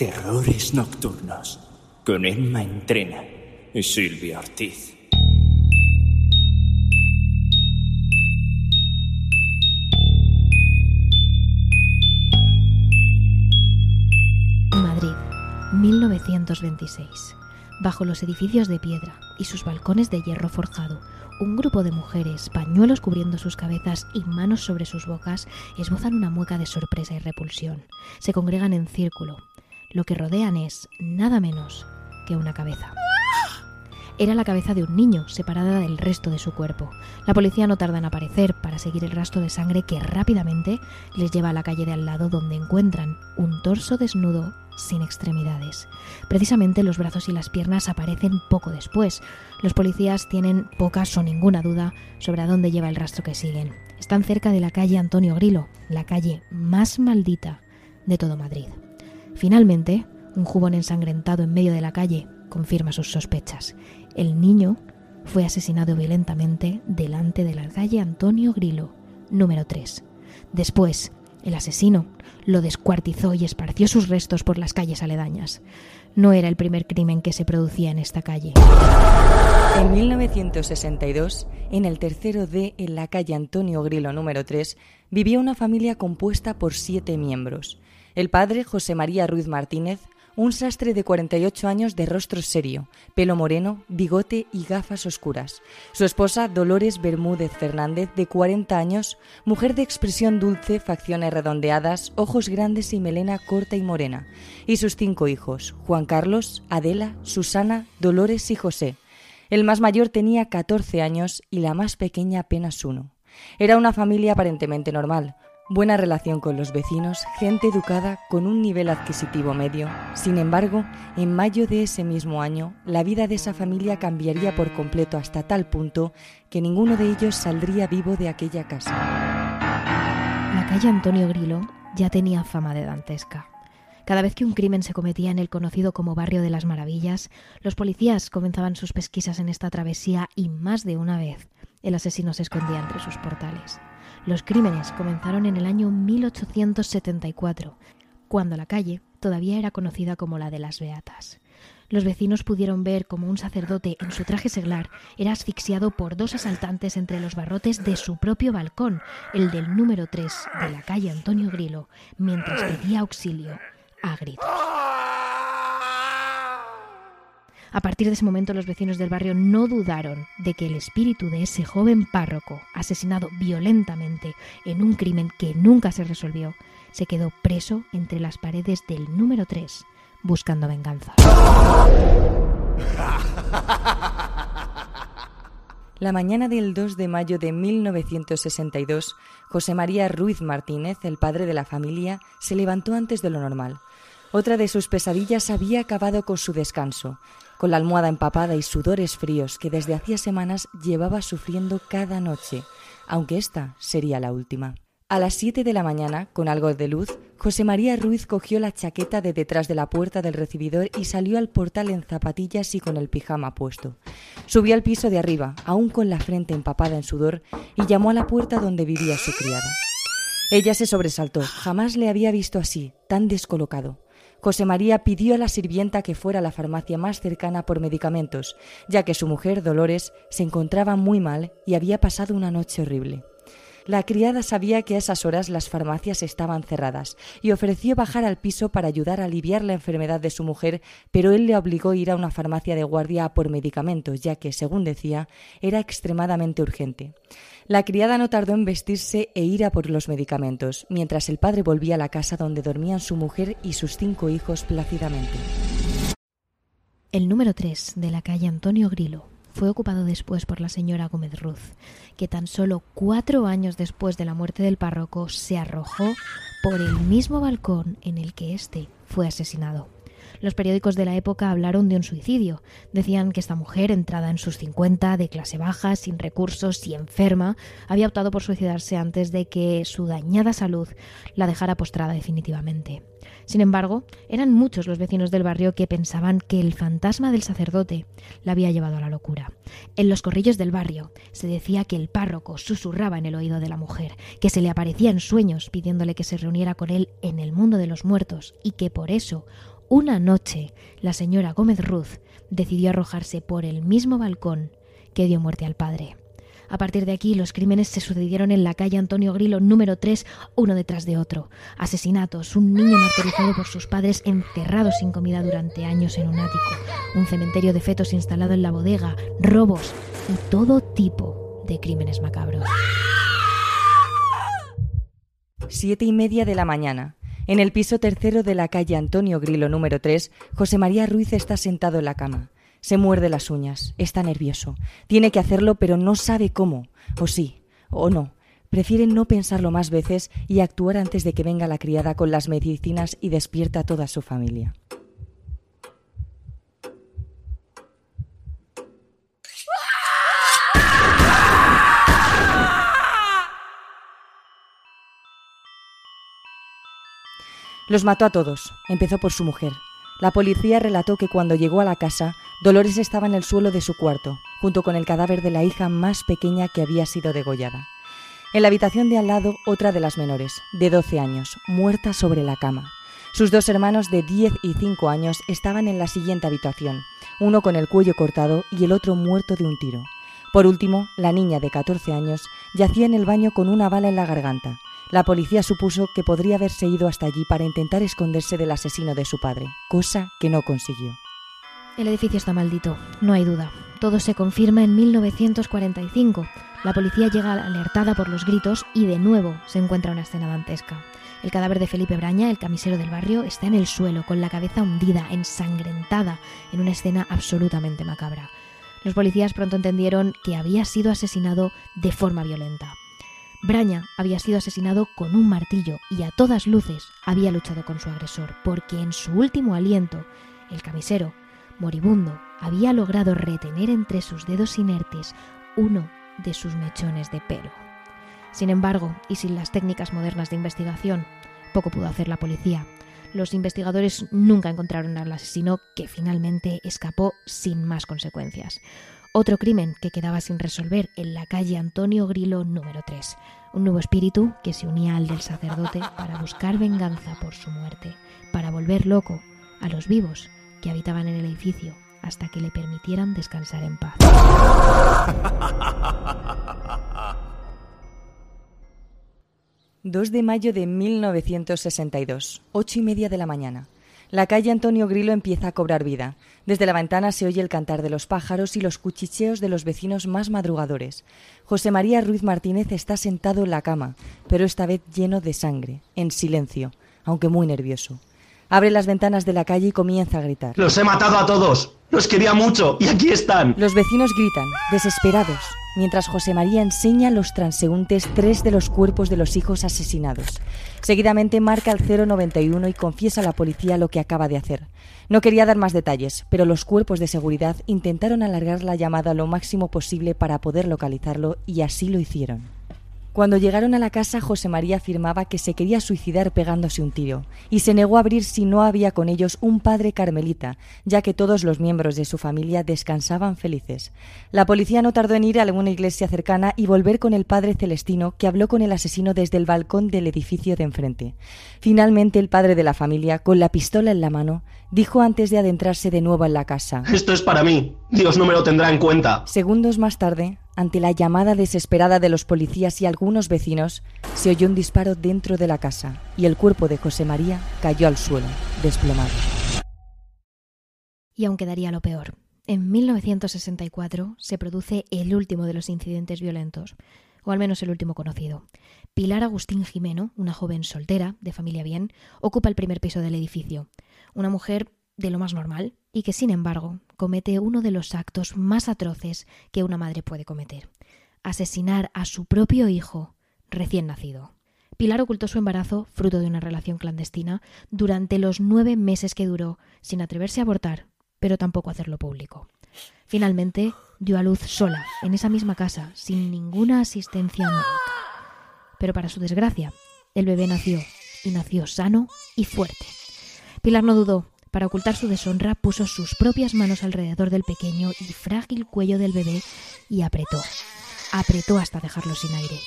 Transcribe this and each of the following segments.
Terrores Nocturnos con Emma Entrena y Silvia Ortiz. Madrid, 1926. Bajo los edificios de piedra y sus balcones de hierro forjado, un grupo de mujeres, pañuelos cubriendo sus cabezas y manos sobre sus bocas, esbozan una mueca de sorpresa y repulsión. Se congregan en círculo. Lo que rodean es nada menos que una cabeza. Era la cabeza de un niño, separada del resto de su cuerpo. La policía no tarda en aparecer para seguir el rastro de sangre que rápidamente les lleva a la calle de al lado donde encuentran un torso desnudo sin extremidades. Precisamente los brazos y las piernas aparecen poco después. Los policías tienen pocas o ninguna duda sobre a dónde lleva el rastro que siguen. Están cerca de la calle Antonio Grilo, la calle más maldita de todo Madrid. Finalmente, un jubón ensangrentado en medio de la calle confirma sus sospechas. El niño fue asesinado violentamente delante de la calle Antonio Grilo, número 3. Después, el asesino lo descuartizó y esparció sus restos por las calles aledañas. No era el primer crimen que se producía en esta calle. En 1962, en el tercero D, en la calle Antonio Grilo número 3, vivía una familia compuesta por siete miembros. El padre, José María Ruiz Martínez, un sastre de 48 años de rostro serio, pelo moreno, bigote y gafas oscuras. Su esposa, Dolores Bermúdez Fernández, de 40 años, mujer de expresión dulce, facciones redondeadas, ojos grandes y melena corta y morena. Y sus cinco hijos, Juan Carlos, Adela, Susana, Dolores y José. El más mayor tenía 14 años y la más pequeña apenas uno. Era una familia aparentemente normal, buena relación con los vecinos, gente educada con un nivel adquisitivo medio. Sin embargo, en mayo de ese mismo año, la vida de esa familia cambiaría por completo hasta tal punto que ninguno de ellos saldría vivo de aquella casa. La calle Antonio Grilo ya tenía fama de dantesca. Cada vez que un crimen se cometía en el conocido como Barrio de las Maravillas, los policías comenzaban sus pesquisas en esta travesía y más de una vez el asesino se escondía entre sus portales. Los crímenes comenzaron en el año 1874, cuando la calle todavía era conocida como la de las Beatas. Los vecinos pudieron ver cómo un sacerdote en su traje seglar era asfixiado por dos asaltantes entre los barrotes de su propio balcón, el del número 3 de la calle Antonio Grilo, mientras pedía auxilio a gritos. A partir de ese momento los vecinos del barrio no dudaron de que el espíritu de ese joven párroco, asesinado violentamente en un crimen que nunca se resolvió, se quedó preso entre las paredes del número 3, buscando venganza. La mañana del 2 de mayo de 1962, José María Ruiz Martínez, el padre de la familia, se levantó antes de lo normal. Otra de sus pesadillas había acabado con su descanso, con la almohada empapada y sudores fríos que desde hacía semanas llevaba sufriendo cada noche, aunque esta sería la última. A las siete de la mañana, con algo de luz, José María Ruiz cogió la chaqueta de detrás de la puerta del recibidor y salió al portal en zapatillas y con el pijama puesto. Subió al piso de arriba, aún con la frente empapada en sudor, y llamó a la puerta donde vivía su criada. Ella se sobresaltó. Jamás le había visto así, tan descolocado. José María pidió a la sirvienta que fuera a la farmacia más cercana por medicamentos, ya que su mujer, Dolores, se encontraba muy mal y había pasado una noche horrible. La criada sabía que a esas horas las farmacias estaban cerradas y ofreció bajar al piso para ayudar a aliviar la enfermedad de su mujer, pero él le obligó a ir a una farmacia de guardia a por medicamentos, ya que, según decía, era extremadamente urgente. La criada no tardó en vestirse e ir a por los medicamentos, mientras el padre volvía a la casa donde dormían su mujer y sus cinco hijos plácidamente. El número 3 de la calle Antonio Grilo fue ocupado después por la señora Gómez Ruz, que tan solo cuatro años después de la muerte del párroco se arrojó por el mismo balcón en el que éste fue asesinado. Los periódicos de la época hablaron de un suicidio. Decían que esta mujer, entrada en sus 50, de clase baja, sin recursos y enferma, había optado por suicidarse antes de que su dañada salud la dejara postrada definitivamente. Sin embargo, eran muchos los vecinos del barrio que pensaban que el fantasma del sacerdote la había llevado a la locura. En los corrillos del barrio se decía que el párroco susurraba en el oído de la mujer, que se le aparecía en sueños pidiéndole que se reuniera con él en el mundo de los muertos y que por eso una noche la señora Gómez Ruz decidió arrojarse por el mismo balcón que dio muerte al padre. A partir de aquí, los crímenes se sucedieron en la calle Antonio Grilo número 3, uno detrás de otro. Asesinatos, un niño martirizado por sus padres encerrado sin comida durante años en un ático, un cementerio de fetos instalado en la bodega, robos y todo tipo de crímenes macabros. Siete y media de la mañana. En el piso tercero de la calle Antonio Grilo número 3, José María Ruiz está sentado en la cama. Se muerde las uñas, está nervioso. Tiene que hacerlo, pero no sabe cómo. O sí, o no. Prefiere no pensarlo más veces y actuar antes de que venga la criada con las medicinas y despierta a toda su familia. Los mató a todos. Empezó por su mujer. La policía relató que cuando llegó a la casa, Dolores estaba en el suelo de su cuarto, junto con el cadáver de la hija más pequeña que había sido degollada. En la habitación de al lado, otra de las menores, de 12 años, muerta sobre la cama. Sus dos hermanos de 10 y 5 años estaban en la siguiente habitación, uno con el cuello cortado y el otro muerto de un tiro. Por último, la niña de 14 años yacía en el baño con una bala en la garganta. La policía supuso que podría haberse ido hasta allí para intentar esconderse del asesino de su padre, cosa que no consiguió. El edificio está maldito, no hay duda. Todo se confirma en 1945. La policía llega alertada por los gritos y de nuevo se encuentra una escena dantesca. El cadáver de Felipe Braña, el camisero del barrio, está en el suelo, con la cabeza hundida, ensangrentada, en una escena absolutamente macabra. Los policías pronto entendieron que había sido asesinado de forma violenta. Braña había sido asesinado con un martillo y a todas luces había luchado con su agresor, porque en su último aliento, el camisero, moribundo, había logrado retener entre sus dedos inertes uno de sus mechones de pelo. Sin embargo, y sin las técnicas modernas de investigación, poco pudo hacer la policía. Los investigadores nunca encontraron al asesino que finalmente escapó sin más consecuencias. Otro crimen que quedaba sin resolver en la calle Antonio Grilo número 3. Un nuevo espíritu que se unía al del sacerdote para buscar venganza por su muerte, para volver loco a los vivos que habitaban en el edificio hasta que le permitieran descansar en paz. 2 de mayo de 1962, ocho y media de la mañana. La calle Antonio Grilo empieza a cobrar vida. Desde la ventana se oye el cantar de los pájaros y los cuchicheos de los vecinos más madrugadores. José María Ruiz Martínez está sentado en la cama, pero esta vez lleno de sangre, en silencio, aunque muy nervioso. Abre las ventanas de la calle y comienza a gritar. Los he matado a todos. Los quería mucho y aquí están. Los vecinos gritan, desesperados, mientras José María enseña a los transeúntes tres de los cuerpos de los hijos asesinados. Seguidamente marca el 091 y confiesa a la policía lo que acaba de hacer. No quería dar más detalles, pero los cuerpos de seguridad intentaron alargar la llamada lo máximo posible para poder localizarlo y así lo hicieron. Cuando llegaron a la casa, José María afirmaba que se quería suicidar pegándose un tiro, y se negó a abrir si no había con ellos un padre carmelita, ya que todos los miembros de su familia descansaban felices. La policía no tardó en ir a alguna iglesia cercana y volver con el padre Celestino, que habló con el asesino desde el balcón del edificio de enfrente. Finalmente, el padre de la familia, con la pistola en la mano, dijo antes de adentrarse de nuevo en la casa. Esto es para mí. Dios no me lo tendrá en cuenta. Segundos más tarde, ante la llamada desesperada de los policías y algunos vecinos, se oyó un disparo dentro de la casa y el cuerpo de José María cayó al suelo, desplomado. Y aún quedaría lo peor. En 1964 se produce el último de los incidentes violentos, o al menos el último conocido. Pilar Agustín Jimeno, una joven soltera, de familia bien, ocupa el primer piso del edificio. Una mujer de lo más normal y que, sin embargo, comete uno de los actos más atroces que una madre puede cometer, asesinar a su propio hijo recién nacido. Pilar ocultó su embarazo, fruto de una relación clandestina, durante los nueve meses que duró, sin atreverse a abortar, pero tampoco hacerlo público. Finalmente, dio a luz sola, en esa misma casa, sin ninguna asistencia médica. Pero para su desgracia, el bebé nació, y nació sano y fuerte. Pilar no dudó para ocultar su deshonra, puso sus propias manos alrededor del pequeño y frágil cuello del bebé y apretó. Apretó hasta dejarlo sin aire.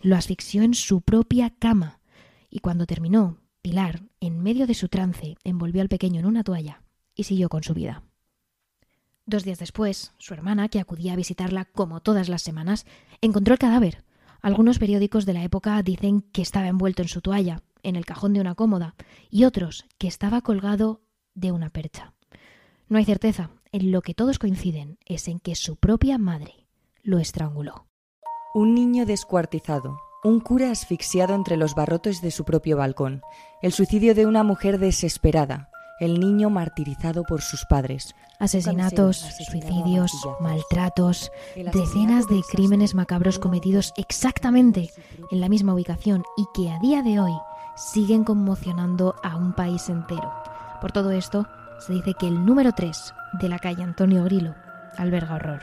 Lo asfixió en su propia cama y cuando terminó, Pilar, en medio de su trance, envolvió al pequeño en una toalla y siguió con su vida. Dos días después, su hermana, que acudía a visitarla como todas las semanas, encontró el cadáver. Algunos periódicos de la época dicen que estaba envuelto en su toalla, en el cajón de una cómoda, y otros que estaba colgado de una percha. No hay certeza, en lo que todos coinciden es en que su propia madre lo estranguló. Un niño descuartizado, un cura asfixiado entre los barrotes de su propio balcón, el suicidio de una mujer desesperada, el niño martirizado por sus padres. Asesinatos, suicidios, maltratos, decenas de crímenes macabros cometidos exactamente en la misma ubicación y que a día de hoy siguen conmocionando a un país entero. Por todo esto, se dice que el número 3 de la calle Antonio Grilo alberga horror.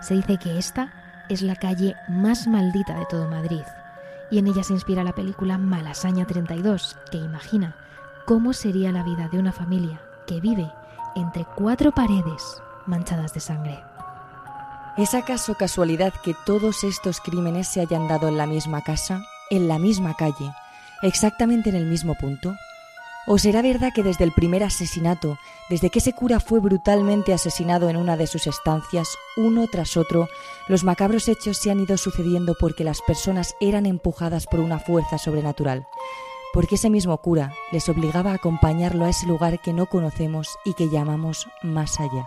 Se dice que esta es la calle más maldita de todo Madrid y en ella se inspira la película Malasaña 32, que imagina cómo sería la vida de una familia que vive entre cuatro paredes manchadas de sangre. ¿Es acaso casualidad que todos estos crímenes se hayan dado en la misma casa, en la misma calle, exactamente en el mismo punto? ¿O será verdad que desde el primer asesinato, desde que ese cura fue brutalmente asesinado en una de sus estancias, uno tras otro, los macabros hechos se han ido sucediendo porque las personas eran empujadas por una fuerza sobrenatural? Porque ese mismo cura les obligaba a acompañarlo a ese lugar que no conocemos y que llamamos más allá.